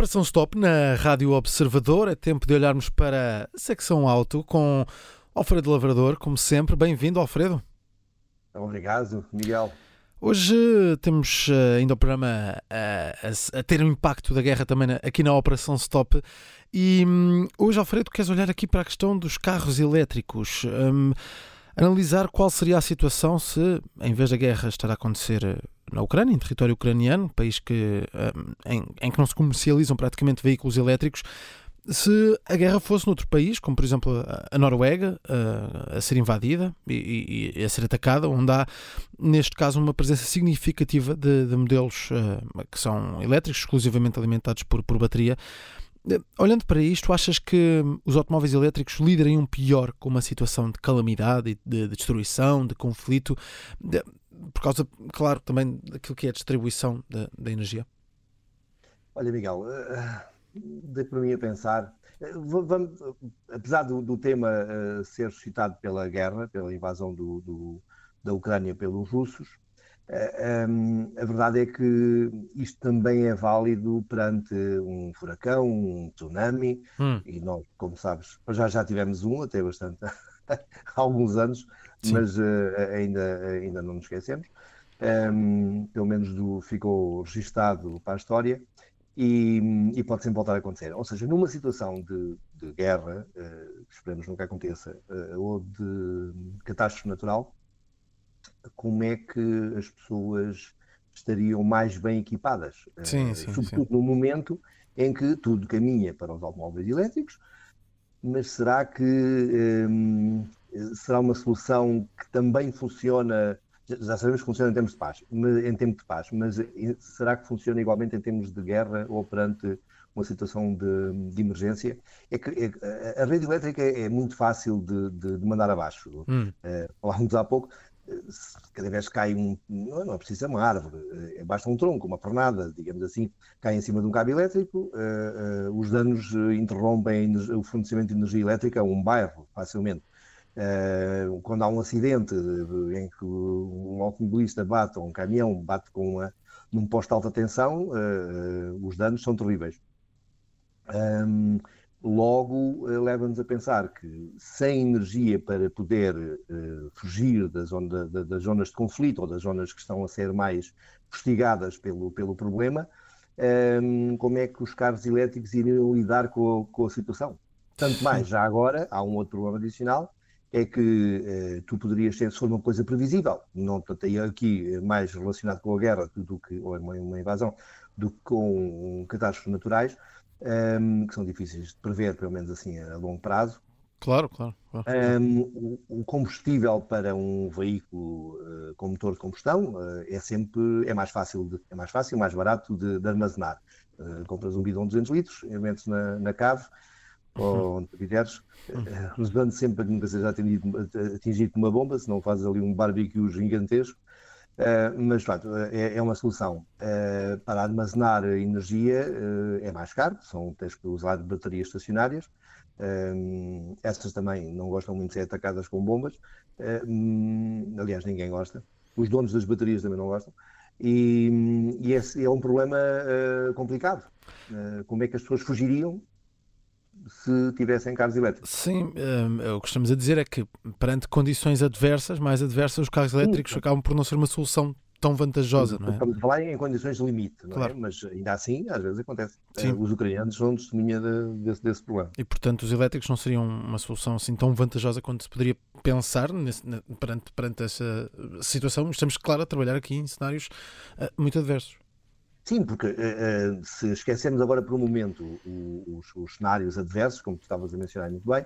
Operação Stop na Rádio Observador. É tempo de olharmos para a secção auto com Alfredo Lavrador, como sempre. Bem-vindo, Alfredo. Obrigado, Miguel. Hoje temos eh, ainda o programa a, a, a, ter um impacto da guerra também aqui na Operação Stop. E hum, hoje, Alfredo, queres olhar aqui para a questão dos carros elétricos. Um, analisar qual seria a situação se, em vez da guerra estar a acontecer eh, na Ucrânia, em território ucraniano, país que, eh, em, em que não se comercializam praticamente veículos elétricos, se a guerra fosse noutro país, como por exemplo a Noruega, a, a ser invadida e, e, a ser atacada, onde há, neste caso, uma presença significativa de, de modelos uh, que são elétricos, exclusivamente alimentados por, por bateria, Olhando para isto, achas que os automóveis elétricos lidariam pior com uma situação de calamidade, de, de destruição, de conflito, por causa, claro, também daquilo que é a distribuição da, da energia? Olha, Miguel, uh, dê para mim a pensar. Uh, vamos, apesar do, do tema uh, ser suscitado pela guerra, pela invasão do, do, da Ucrânia pelos russos, a verdade é que isto também é válido perante um furacão, um tsunami, hum. e nós, como sabes, já já tivemos um até bastante há alguns anos, Sim. mas uh, ainda, ainda não nos esquecemos. Um, pelo menos do, ficou registado para a história e, e, pode sempre voltar a acontecer. Ou seja, numa situação de, de guerra, uh, esperemos nunca aconteça, uh, ou de catástrofe natural, como é que as pessoas estariam mais bem equipadas. Sim, sim, Sobretudo sim. no momento em que tudo caminha para os automóveis elétricos, mas será que hum, será uma solução que também funciona? Já sabemos que funciona em termos de paz, em tempo de paz, mas será que funciona igualmente em termos de guerra ou perante uma situação de, de emergência? É que é, a rede elétrica é, muito fácil de, de, de mandar abaixo. Hum. Uh, falámos há pouco, cada vez cai um, não é preciso uma árvore, é, basta um tronco, uma pernada, digamos assim, cai em cima de um cabo elétrico, uh, uh, os danos interrompem o fornecimento de energia elétrica a um bairro, facilmente. Uh, quando há um acidente em que um automobilista bate, ou um caminhão bate com uma, num posto de alta tensão, os danos são terríveis. Um, Logo, eh, leva-nos a pensar que sem energia para poder uh, fugir da zona, da, das zonas de conflito ou das zonas que estão a ser mais fustigadas pelo, pelo problema, um, ehm, como é que os carros elétricos iriam lidar com a, com a situação? Tanto mais, já agora, há um outro problema adicional, é que uh, tu poderias ter, se for uma coisa previsível, não tenho aqui mais relacionado com a guerra do que, ou uma, uma invasão, do que com catástrofes naturais, um, que são difíceis de prever, pelo menos assim a longo prazo. Claro, claro. claro. Um, o, combustível para um veículo uh, com motor de combustão uh, é sempre é mais fácil, de, é mais fácil, mais barato de, de armazenar. Uh, compras um bidão de 200 litros, metes na, na cave uhum. ou onde quiseres, uhum. levando sempre que nunca seja atingido, atingido por uma bomba, senão fazes ali um barbecue gigantesco. Uh, mas, de facto, é, é uma solução. Uh, para armazenar energia uh, é mais caro, são, tens que usar baterias estacionárias. essas também não gostam muito de ser atacadas com bombas. Um, aliás, ninguém gosta. Os donos das baterias também não gostam. E, e esse é um problema complicado. como é que as pessoas fugiriam se tivessem carros elétricos. Sim, um, o que estamos a dizer é que perante condições adversas, mais adversas, os carros elétricos Sim. acabam por não ser uma solução tão vantajosa, não é? Estamos a falar em condições de limite, não é? claro. é? Mas ainda assim, às vezes acontece. Sim. Os ucranianos são testemunha de, desse, desse, problema. E, portanto, os elétricos não seriam uma solução assim tão vantajosa quanto se poderia pensar nesse, perante, perante essa situação. Estamos, claro, a trabalhar aqui em cenários uh, muito adversos. Sim, porque uh, se esquecermos agora por um momento os, os, cenários adversos, como tu estavas a mencionar muito bem,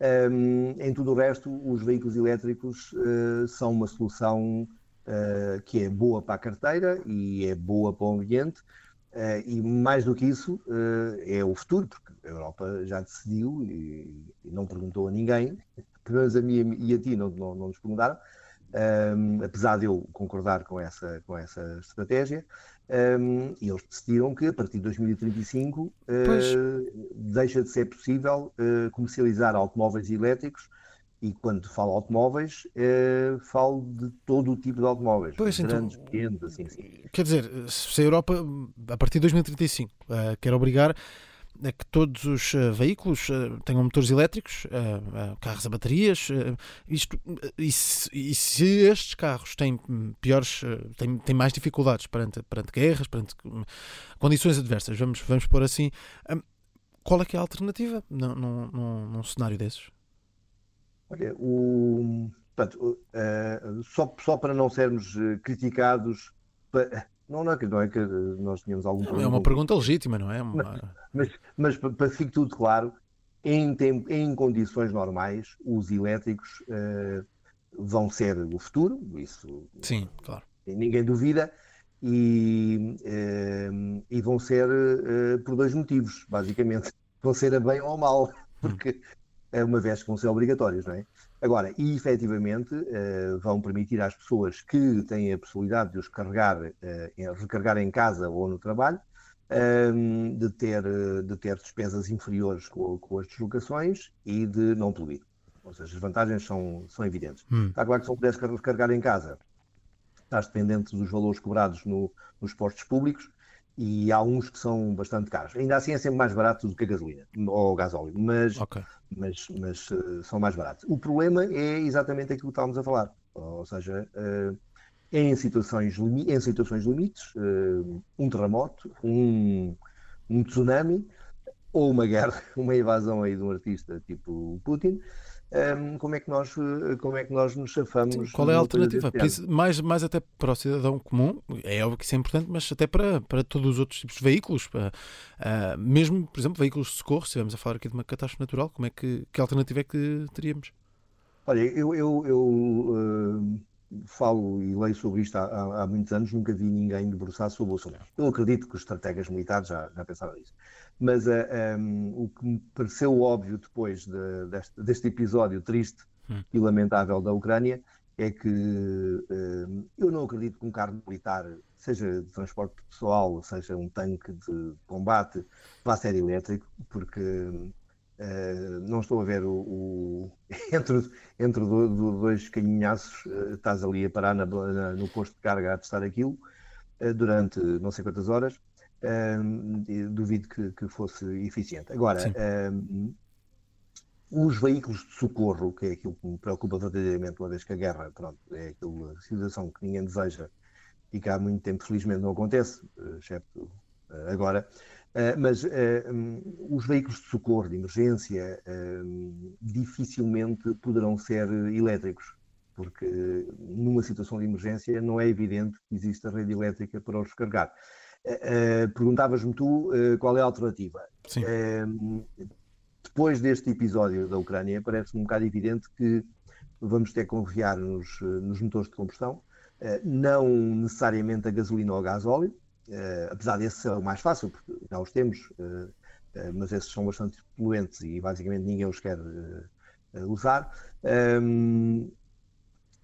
um, ehm, em tudo o resto, os veículos elétricos uh, são uma solução que é boa para a carteira e é boa para o ambiente, e mais do que isso, é o futuro, porque a Europa já decidiu e, e não perguntou a ninguém, pelo menos a mim e a ti não, não, não nos perguntaram, um, ehm, apesar de eu concordar com essa, com essa estratégia, um, e eles decidiram que a partir de 2035 uh, deixa de ser possível uh, comercializar automóveis elétricos E quando falo automóveis, eh, falo de todo o tipo de automóveis. Pois, então, grandes, pequenos, assim, sim. Quer dizer, se a Europa, a partir de 2035, uh, quer obrigar que todos os uh, veículos uh, tenham motores elétricos, carros a baterias, isto, e se, e, se, estes carros têm piores, têm, têm mais dificuldades perante, perante guerras, perante hum, condições adversas, vamos, vamos pôr assim, um, qual é que é a alternativa num, num, num cenário desses? Olha, o, portanto, uh, só, só para não sermos eh, criticados, não, não, é que, não é que nós tínhamos algum problema. É uma pergunta legítima, não é? Uma... Mas, mas, mas para que fique tudo claro, em, tempo, em condições normais, os elétricos uh, vão ser o futuro, isso Sim, claro. ninguém duvida, e, uh, e vão ser por dois motivos, basicamente. Vão ser a bem ou a mal, porque uma vez que vão ser obrigatórios, não é? Agora, e efetivamente uh, vão permitir às pessoas que têm a possibilidade de os carregar, uh, recarregar em casa ou no trabalho, uh, de, ter, de ter despesas inferiores com, com, as deslocações e de não poluir. Ou seja, as vantagens são, são evidentes. Hum. Está claro que se não puderes recarregar em casa, estás dependente dos valores cobrados no, nos postos públicos, e há uns que são bastante caros. Ainda assim é sempre mais barato do que a gasolina ou o gasóleo, mas, okay. mas, mas uh, são mais baratos. O problema é exatamente aquilo que estávamos a falar, ou seja, uh, em, situações, em situações limites, uh, um terremoto, um, um tsunami ou uma guerra, uma invasão aí de um artista tipo Putin, um, como, é que nós, eh, como é que nós nos chafamos. Qual é a alternativa? Mais, mais até para o cidadão comum, é óbvio que isso é importante, mas até para, para todos os outros tipos de veículos, para, uh, mesmo, por exemplo, veículos de socorro, se estivermos a falar aqui de uma catástrofe natural, como é que, que alternativa é que teríamos? Olha, eu, eu, eu uh, falo e leio sobre isto há, há, muitos anos, nunca vi ninguém debruçar sobre o assunto. Eu acredito que os estrategas militares já, já pensaram nisso. Mas uh, eh, um, o que me pareceu óbvio depois de, deste, deste, episódio triste hum. e lamentável da Ucrânia é que uh, eu não acredito que um carro militar, seja de transporte pessoal, seja um tanque de combate, vá ser elétrico, porque uh, não estou a ver o, o entre, entre do, do dois caminhaços, uh, estás ali a parar na, na, no posto de carga a testar aquilo durante não sei quantas horas duvido que, que, fosse eficiente. Agora, os veículos de socorro, que é aquilo que me preocupa verdadeiramente, uma vez que a guerra pronto, é aquela situação que ninguém deseja e que há muito tempo, felizmente, não acontece, excepto uh, agora. Uh, mas uh, um, os veículos de socorro, de emergência, dificilmente poderão ser elétricos, porque numa situação de emergência não é evidente que exista rede elétrica para os carregar. Perguntavas-me tu qual é a alternativa. Uh, depois deste episódio da Ucrânia, parece-me um bocado evidente que vamos ter que confiar nos, nos motores de combustão, não necessariamente a gasolina ou a gasóleo, apesar desse ser o mais fácil, porque já os temos, mas esses são bastante poluentes e basicamente ninguém os quer usar. Um,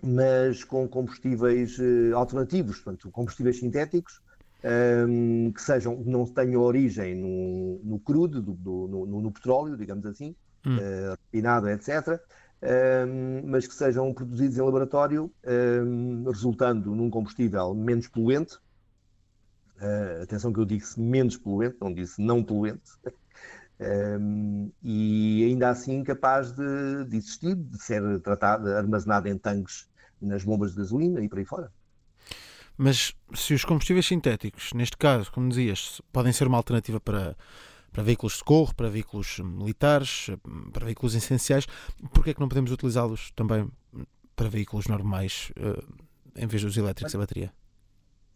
mas com combustíveis alternativos, portanto, combustíveis sintéticos, um, que sejam, não tenham origem no, no crudo, do, do, no, no, petróleo, digamos assim, hum. uh, refinado, etc., um, mas que sejam produzidos em laboratório, um, resultando num combustível menos poluente. Uh, atenção que eu disse menos poluente, não disse não poluente. Um, e ainda assim capaz de, de, existir, de ser tratado, armazenado em tanques nas bombas de gasolina e por aí fora. Mas se os combustíveis sintéticos, neste caso, como dizias, podem ser uma alternativa para, para veículos de socorro, para veículos militares, para veículos essenciais, porquê é que não podemos utilizá-los também para veículos normais eh, em vez dos elétricos a bateria?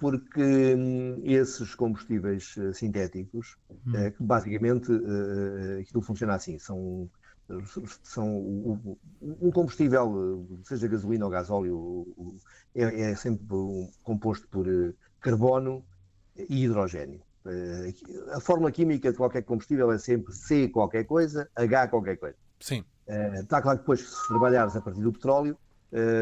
Porque hum, esses combustíveis eh, sintéticos, hum. Eh, basicamente aquilo funciona assim, são são um combustível, seja gasolina ou gasóleo, é, é sempre composto por carbono e hidrogênio. A fórmula química de qualquer combustível é sempre C qualquer coisa, H qualquer coisa. Sim. Está claro que depois, se trabalhares a partir do petróleo,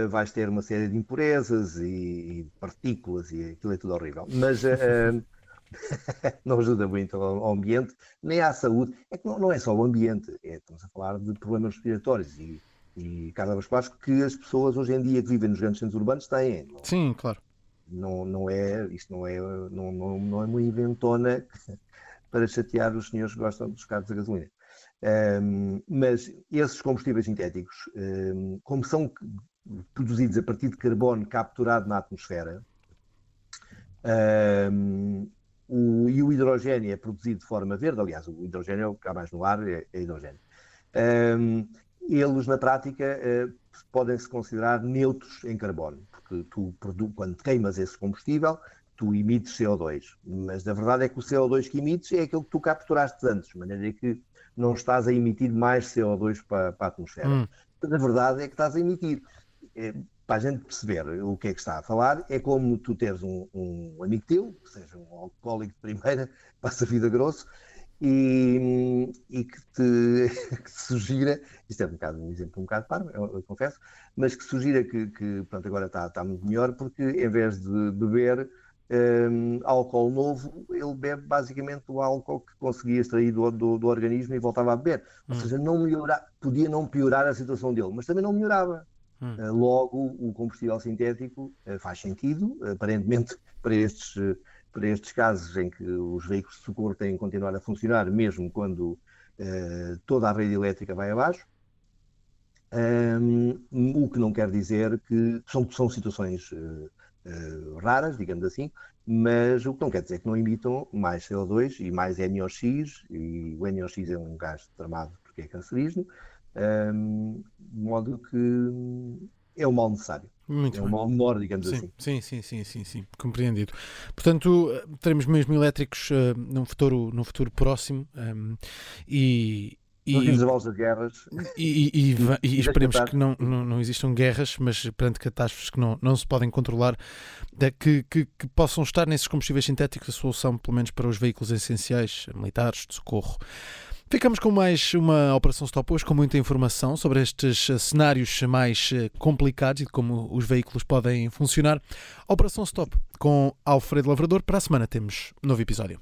vais ter uma série de impurezas e partículas e aquilo é tudo horrível. Mas não ajuda muito ao, ambiente, nem à saúde. É que não, não é só o ambiente, é, estamos a falar de problemas respiratórios e, e basculares que as pessoas hoje em dia que vivem nos grandes centros urbanos têm. Sim, claro. Não, não é, isto não é, não, não, não é uma inventona para chatear os senhores que gostam dos carros a gasolina. Um, mas esses combustíveis sintéticos, um, como são produzidos a partir de carbono capturado na atmosfera, um, o, e o hidrogênio é produzido de forma verde, aliás, o hidrogênio que há mais no ar é, é hidrogênio. eles, na prática, uh, podem se considerar neutros em carbono, porque tu, quando queimas esse combustível, tu emites CO2, mas a verdade é que o CO2 que emites é aquele que tu capturaste antes, de maneira que não estás a emitir mais CO2 para, para a atmosfera. Hum. Mas a verdade é que estás a emitir. É, para a gente perceber o que é que está a falar, é como tu teres um, um amigo teu, que seja um alcoólico de primeira, passa a vida grosso, e, e que, te, que, sugira, isto é um, bocado, um exemplo um bocado parvo, eu, eu, confesso, mas que sugira que, que pronto, agora está, está muito melhor, porque em vez de beber um, álcool novo, ele bebe basicamente o álcool que conseguia extrair do, do, do organismo e voltava a beber. Ou hum. seja, não melhorar, podia não piorar a situação dele, mas também não melhorava. Uh, logo, o combustível sintético uh, faz sentido, aparentemente, para estes, para estes casos em que os veículos de socorro têm que continuar a funcionar, mesmo quando toda a rede elétrica vai abaixo. Um, o que não quer dizer que são, são situações uh, raras, digamos assim, mas o que não quer dizer que não emitam mais CO2 e mais NOx, e o NOx é um gás tramado porque é cancerígeno, um, de modo que é um mal necessário. Muito é um mal menor, digamos sim, assim. Sim, sim, sim, sim, sim, compreendido. Portanto, teremos mesmo elétricos uh, num, futuro, num futuro próximo um, e, e, nos das guerras. E, e, e esperemos que não, não, não, existam guerras, mas perante catástrofes que não, não se podem controlar, que, que, que, possam estar nesses combustíveis sintéticos a solução, pelo menos para os veículos essenciais, militares, de socorro. Ficamos com mais uma Operação Stop hoje, com muita informação sobre estes cenários mais eh, complicados e de como os veículos podem funcionar. Operação Stop com Alfredo Lavrador. Para a semana temos novo episódio.